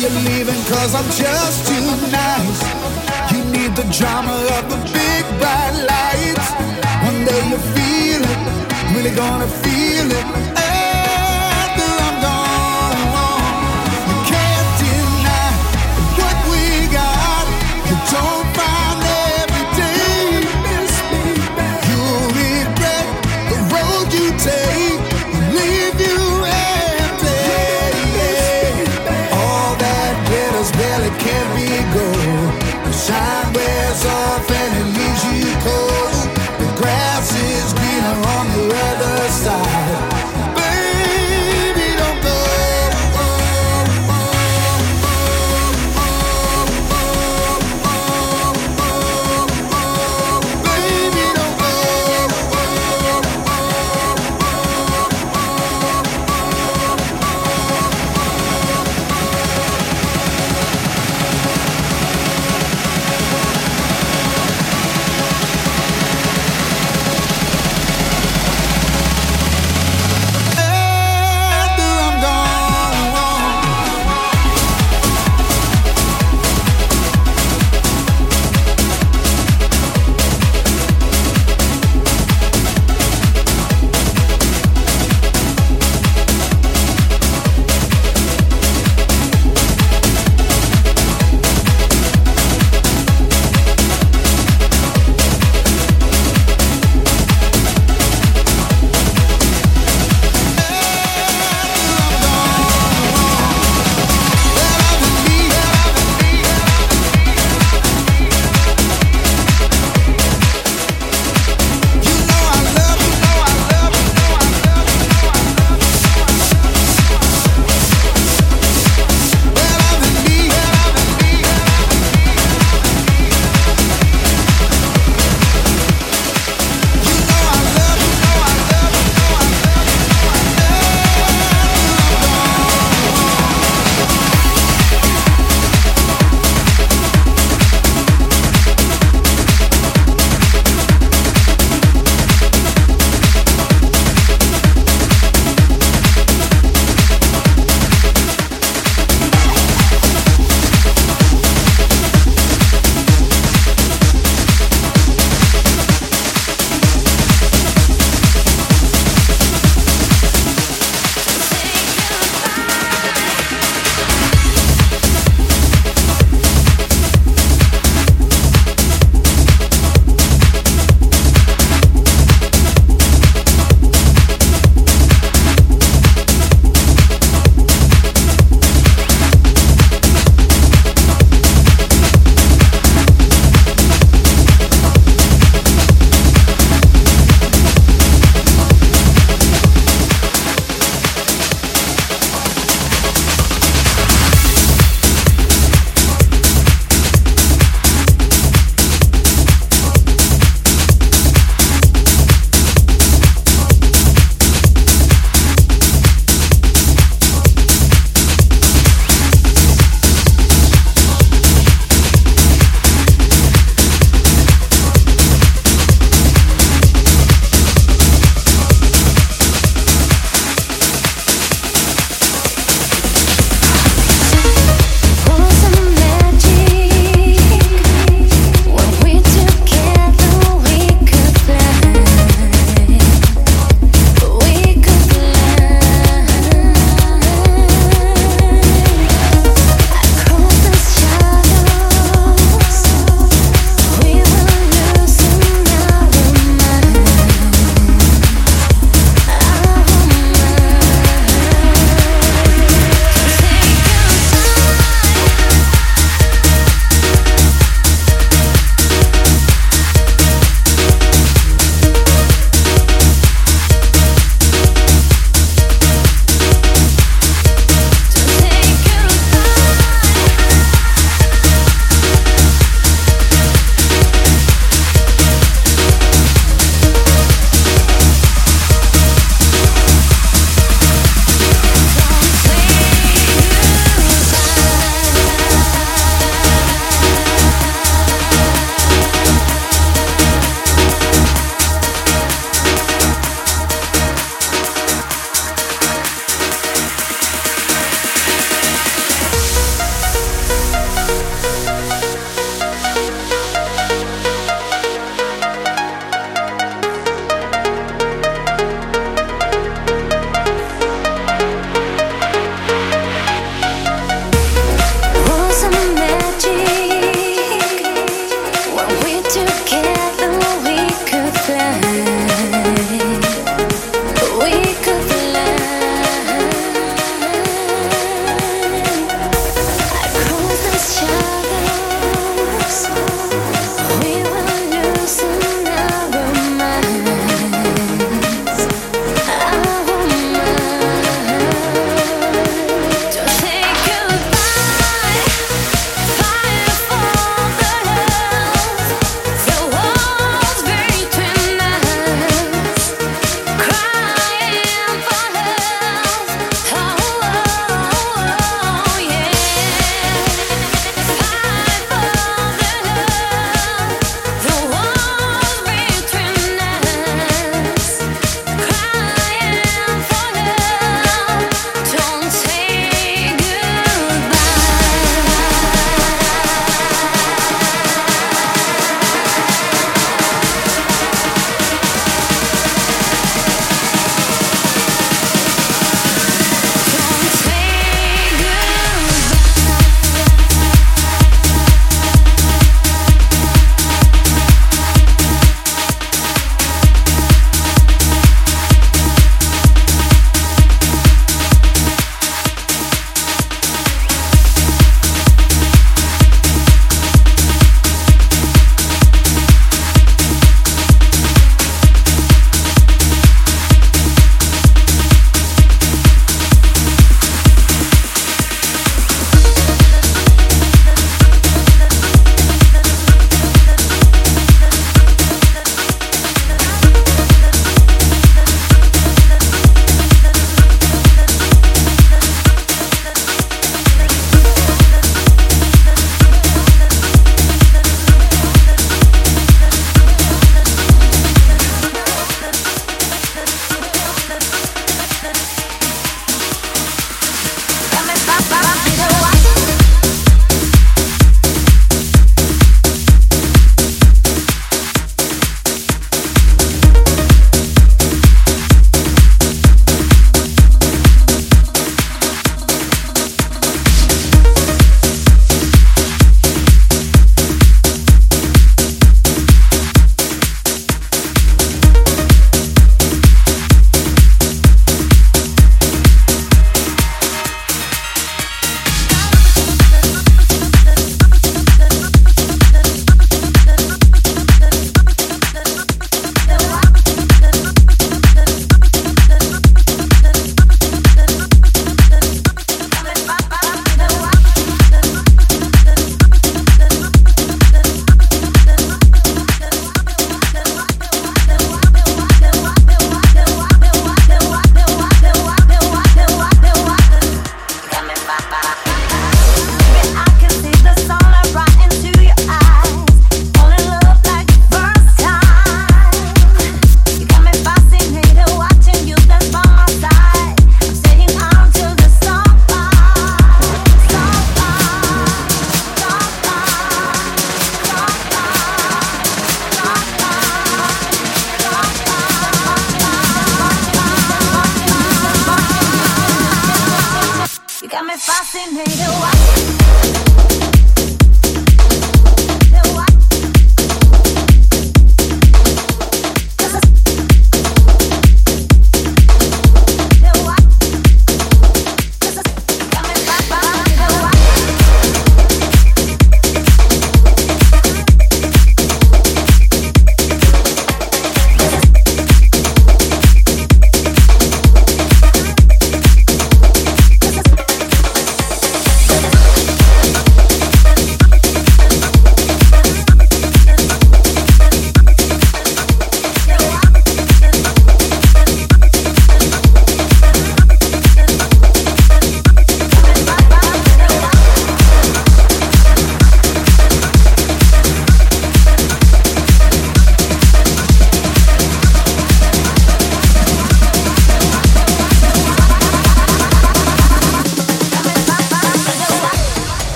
you're leaving cause I'm just too nice. You need the drama of the big bright lights. One day you feel it, really gonna feel it.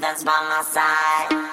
that's by my side.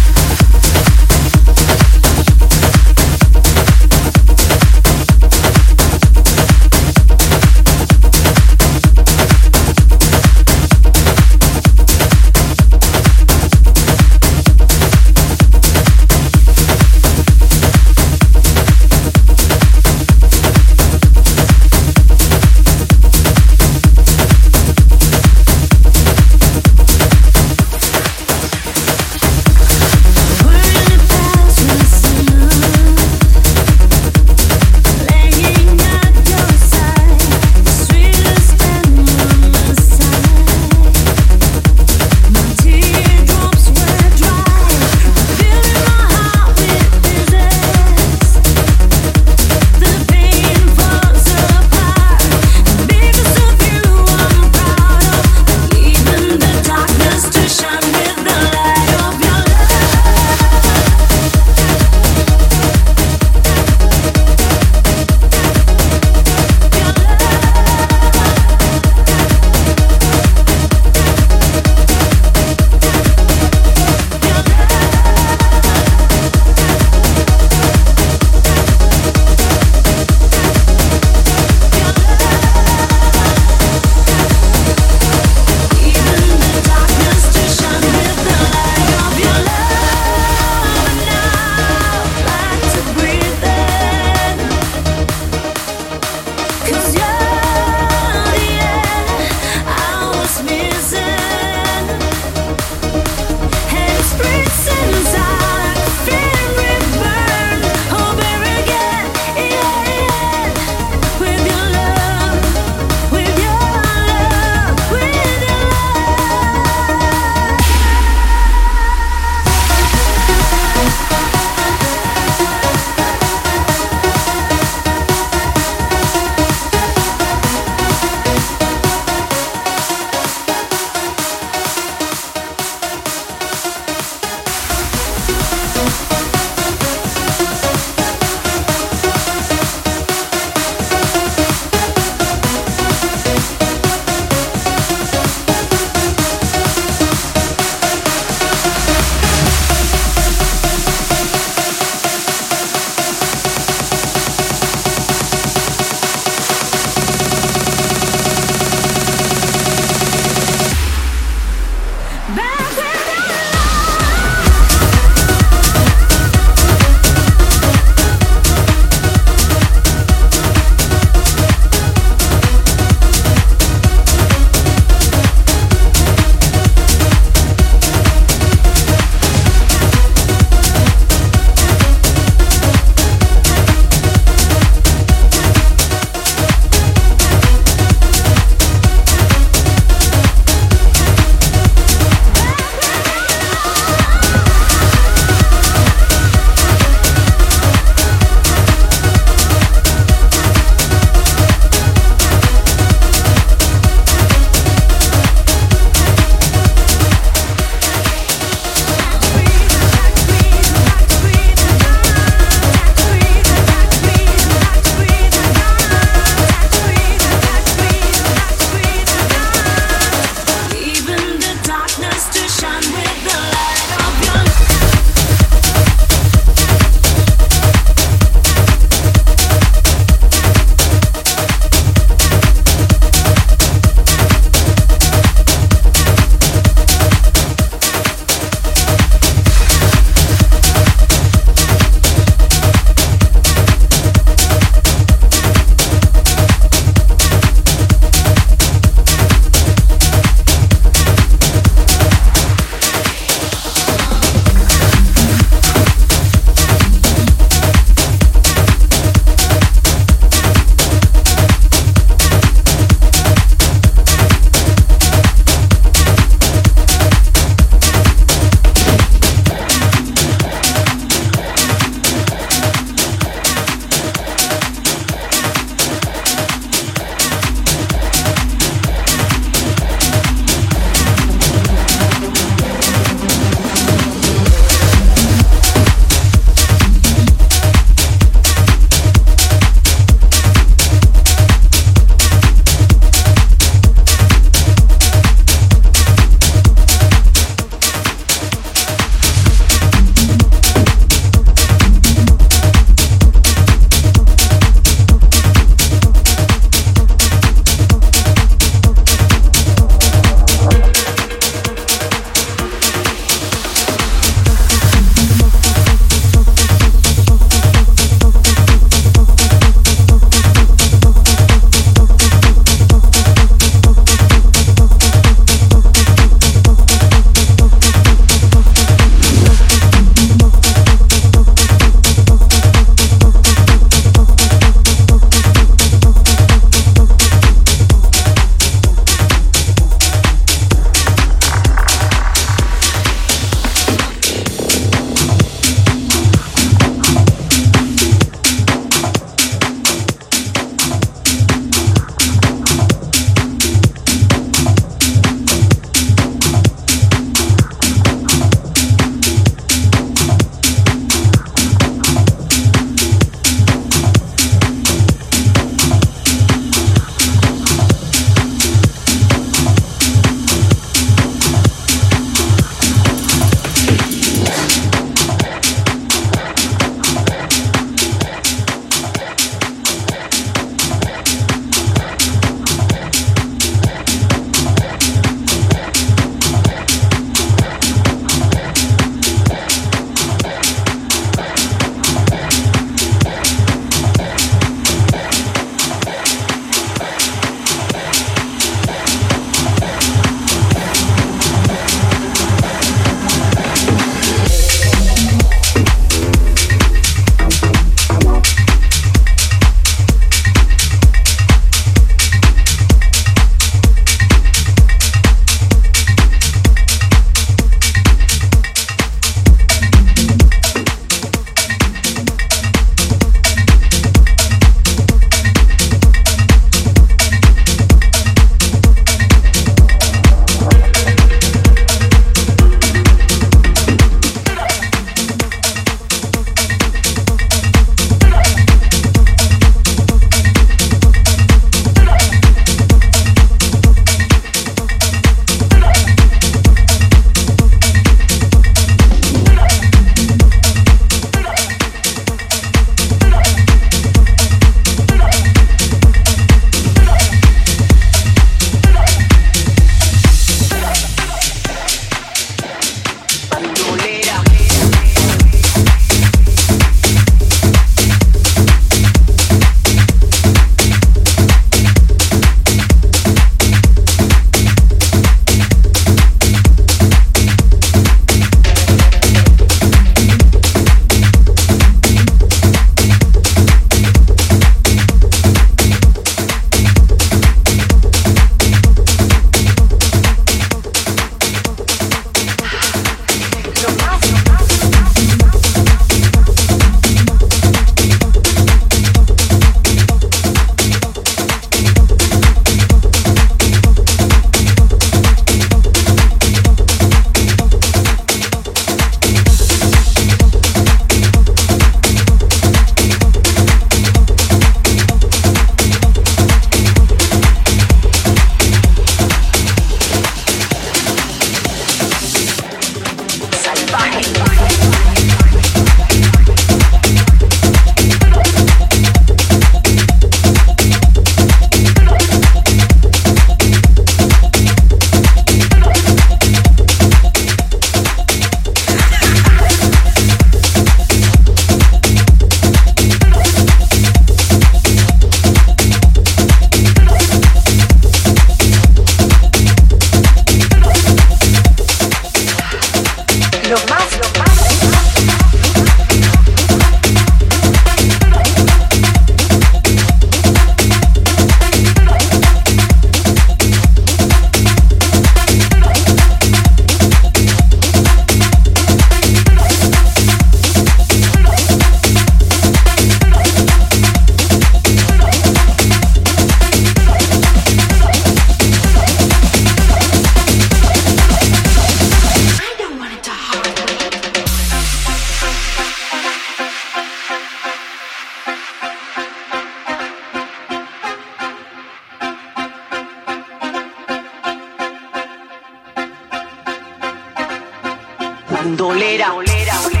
bandolera. olera, olera.